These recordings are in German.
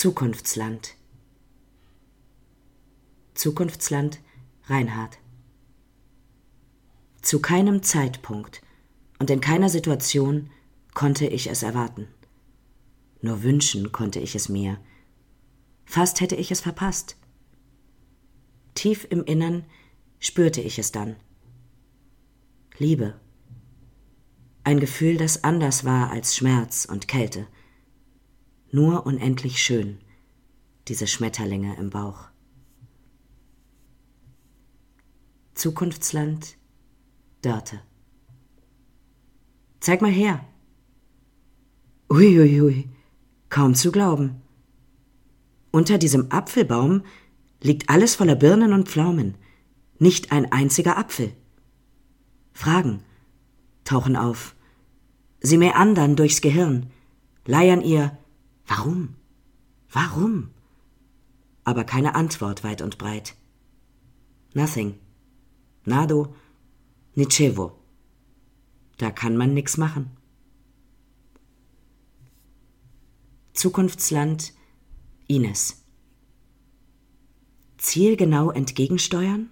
Zukunftsland. Zukunftsland Reinhard. Zu keinem Zeitpunkt und in keiner Situation konnte ich es erwarten. Nur wünschen konnte ich es mir. Fast hätte ich es verpasst. Tief im Innern spürte ich es dann. Liebe. Ein Gefühl, das anders war als Schmerz und Kälte. Nur unendlich schön, diese Schmetterlinge im Bauch. Zukunftsland, Dörte. Zeig mal her. Uiuiui, ui, ui. kaum zu glauben. Unter diesem Apfelbaum liegt alles voller Birnen und Pflaumen, nicht ein einziger Apfel. Fragen tauchen auf. Sie meandern durchs Gehirn, leiern ihr Warum? Warum? Aber keine Antwort weit und breit. Nothing. Nado. Nicevo. Da kann man nix machen. Zukunftsland Ines. Zielgenau entgegensteuern?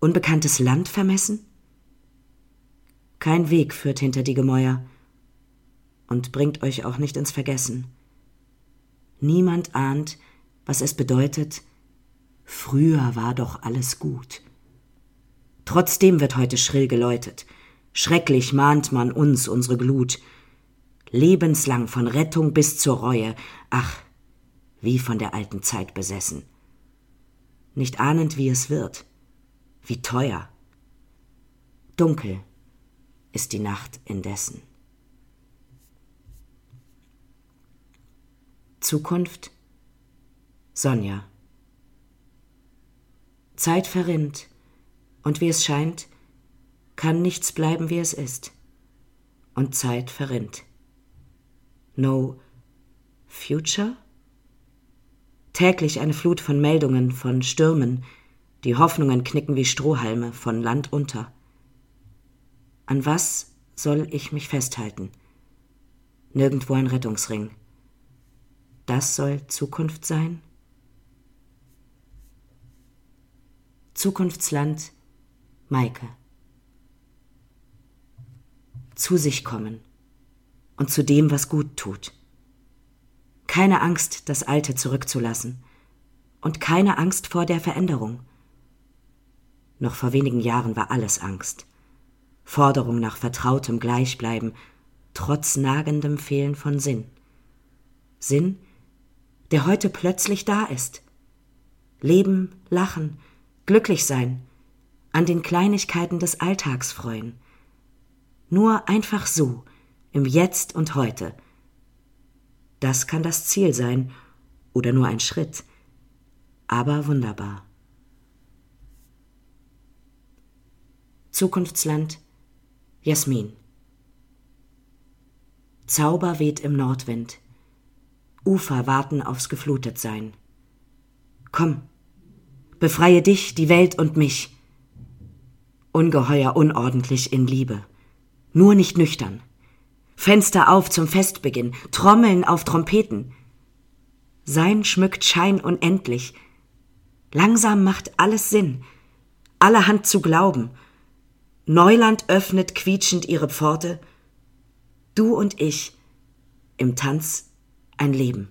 Unbekanntes Land vermessen? Kein Weg führt hinter die Gemäuer und bringt euch auch nicht ins Vergessen. Niemand ahnt, was es bedeutet, früher war doch alles gut. Trotzdem wird heute schrill geläutet, schrecklich mahnt man uns unsere Glut, lebenslang von Rettung bis zur Reue, ach, wie von der alten Zeit besessen. Nicht ahnend, wie es wird, wie teuer. Dunkel ist die Nacht indessen. Zukunft Sonja Zeit verrinnt, und wie es scheint, kann nichts bleiben, wie es ist. Und Zeit verrinnt. No future? Täglich eine Flut von Meldungen, von Stürmen, die Hoffnungen knicken wie Strohhalme von Land unter. An was soll ich mich festhalten? Nirgendwo ein Rettungsring. Das soll Zukunft sein? Zukunftsland Maike. Zu sich kommen und zu dem, was gut tut. Keine Angst, das Alte zurückzulassen und keine Angst vor der Veränderung. Noch vor wenigen Jahren war alles Angst. Forderung nach vertrautem Gleichbleiben, trotz nagendem Fehlen von Sinn. Sinn, der heute plötzlich da ist. Leben, lachen, glücklich sein, an den Kleinigkeiten des Alltags freuen. Nur einfach so, im Jetzt und heute. Das kann das Ziel sein oder nur ein Schritt, aber wunderbar. Zukunftsland Jasmin Zauber weht im Nordwind. Ufer warten aufs Geflutetsein. Komm, befreie dich, die Welt und mich. Ungeheuer unordentlich in Liebe. Nur nicht nüchtern. Fenster auf zum Festbeginn, Trommeln auf Trompeten. Sein schmückt Schein unendlich. Langsam macht alles Sinn, allerhand zu glauben. Neuland öffnet quietschend ihre Pforte. Du und ich im Tanz ein Leben.